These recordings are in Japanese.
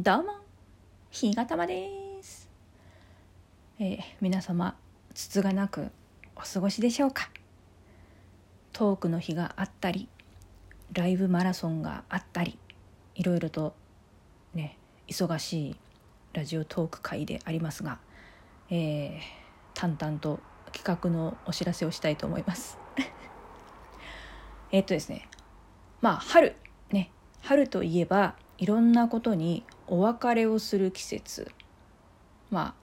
どうも、ひがたまです。えー皆様、つつがなくお過ごしでしょうか？トークの日があったり、ライブマラソンがあったり、いろいろとね、忙しいラジオトーク会でありますが、えー淡々と企画のお知らせをしたいと思います。えっとですね、まあ春ね春といえばいろんなことにお別れをする季節。まあ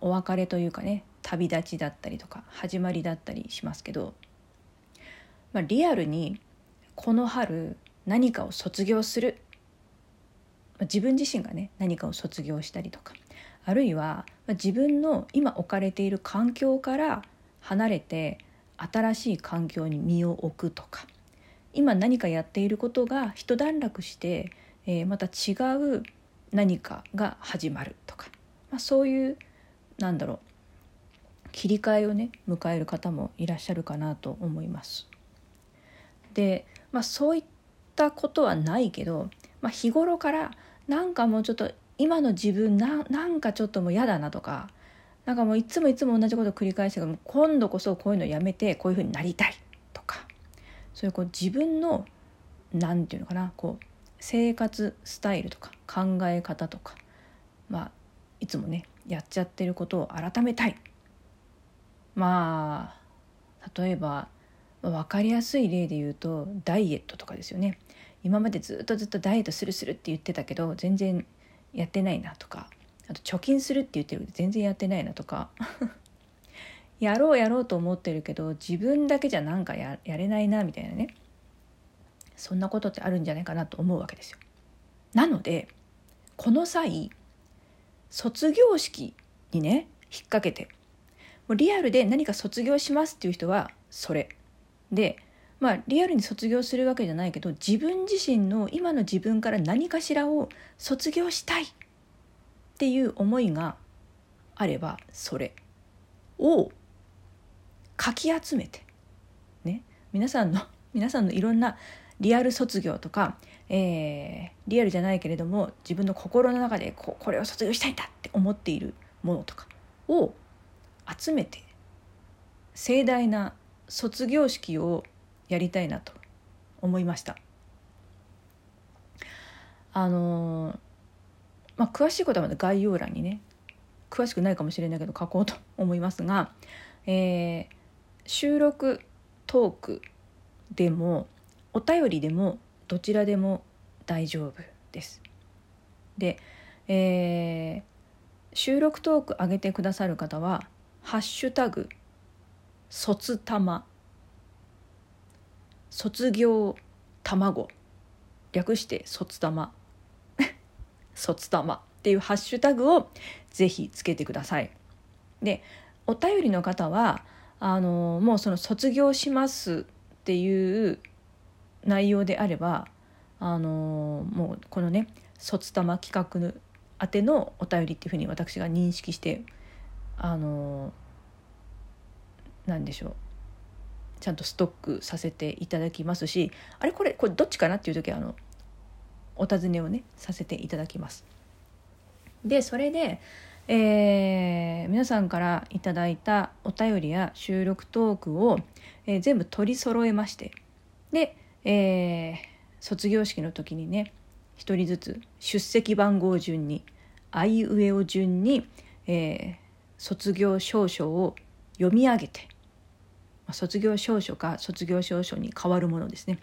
お別れというかね旅立ちだったりとか始まりだったりしますけど、まあ、リアルにこの春何かを卒業する、まあ自分自身がね何かを卒業したりとかあるいはまあ自分の今置かれている環境から離れて新しい環境に身を置くとか今何かやっていることが一段落して、えーまた違う何かが始まるとか、まあ、そういうなんだろう。切り替えをね迎える方もいらっしゃるかなと思います。で、まあ、そういったことはないけど、まあ、日頃からなんかもうちょっと今の自分ななんかちょっともう嫌だなとかなんかもういつもいつも同じことを繰り返してるからもう今度こそこういうのやめてこういうふうになりたいとか。そういうこう自分のなんていうのかなこう生活スタイルとか考え方とかまあいつもねやっちゃってることを改めたい。まあ例えば分かりやすい例で言うとダイエットとかですよね。今までずっとずっとダイエットするするって言ってたけど全然やってないなとかあと貯金するって言ってるけど全然やってないなとか やろうやろうと思ってるけど自分だけじゃなんかやれないなみたいなね。そんなことってあるんじゃないかなと思うわけですよ。なのでこの際卒業式にね引っ掛けてもうリアルで何か卒業しますっていう人はそれでまあリアルに卒業するわけじゃないけど自分自身の今の自分から何かしらを卒業したいっていう思いがあればそれをかき集めてね皆さんの皆さんのいろんなリアル卒業とか、えーリアルじゃないけれども自分の心の中でここれを卒業したいんだって思っているものとかを集めて盛大な卒業式をやりたいなと思いました。あのーまあ、詳しいことはまだ概要欄にね詳しくないかもしれないけど書こうと思いますが、えー収録トークでもお便りでもどちらでも大丈夫です。で、えー収録トーク上げてくださる方は「ハッシュタグ卒たま」卒業卵略して卒たま 卒たまっていうハッシュタグをぜひつけてください。でお便りの方はあのもうその卒業しますっていう内容であればあのもうこのね卒たま企画宛てのお便りっていうふうに私が認識してあのなんでしょうちゃんとストックさせていただきますしあれこれこれどっちかなっていう時はあのお尋ねをねさせていただきます。でそれで、えー皆さんからいただいたお便りや収録トークを、えー全部取り揃えましてで、えー卒業式の時にね一人ずつ出席番号順にあいうえお順に、えー卒業証書を読み上げてま卒業証書か卒業証書に変わるものですね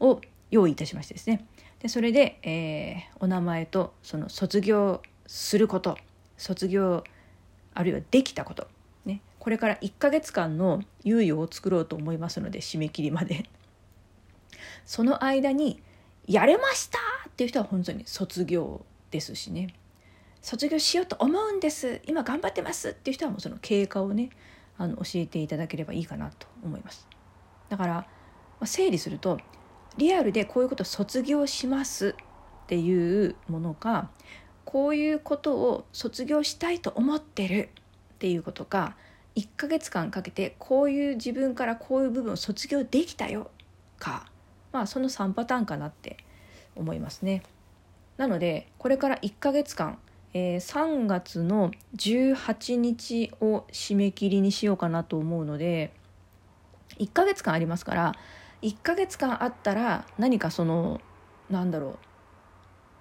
を用意いたしましてですね。でそれで、えーお名前とその卒業すること卒業あるいはできたこと、ね、これから1ヶ月間の猶予を作ろうと思いますので締め切りまで。その間に「やれました!」っていう人は本当に卒業ですしね卒業しようと思うんです今頑張ってますっていう人はもうその経過をねあの教えていただければいいかなと思いますだから、ま整理するとリアルでこういうことを卒業しますっていうものかこういうことを卒業したいと思ってるっていうことか1ヶ月間かけてこういう自分からこういう部分を卒業できたよかまあその3パターンかなって思いますね。なのでこれから1ヶ月間、えー、3月の18日を締め切りにしようかなと思うので1ヶ月間ありますから1ヶ月間あったら何かそのなんだろう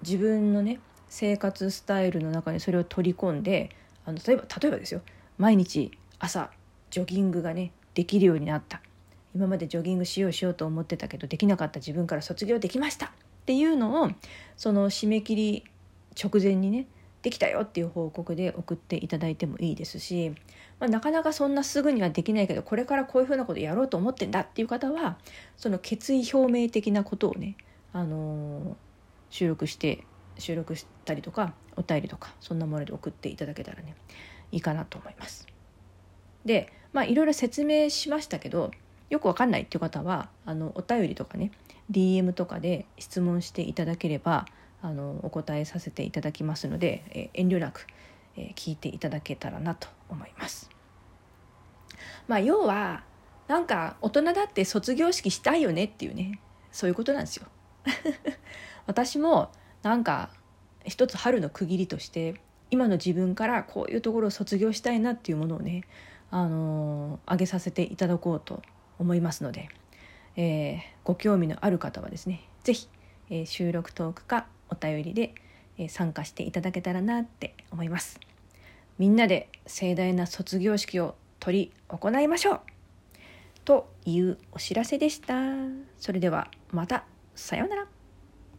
自分のね生活スタイルの中にそれを取り込んであの例えば例えばですよ毎日朝ジョギングがねできるようになった今までジョギングしようしようと思ってたけどできなかった自分から卒業できましたっていうのをその締め切り直前にねできたよっていう報告で送っていただいてもいいですし、まあ、なかなかそんなすぐにはできないけどこれからこういうふうなことやろうと思ってんだっていう方はその決意表明的なことをね、あのー、収録して収録したりとかお便りとかそんなもので送っていただけたらねいいかなと思います。でまあいろいろ説明しましたけどよくわかんないっていう方はあのお便りとかね DM とかで質問していただければあのお答えさせていただきますので、え遠慮なく、え聞いていただけたらなと思います。まあ要はなんか大人だって卒業式したいよねっていうねそういうことなんですよ。私もなんか一つ春の区切りとして今の自分からこういうところを卒業したいなっていうものをねあのー、げさせていただこうと思いますので、えー、ご興味のある方はですね是非、えー、収録トークかお便りで、え参加していただけたらなって思います。みんなで盛大な卒業式を取り行いましょう。というお知らせでした。それではまた。さようなら。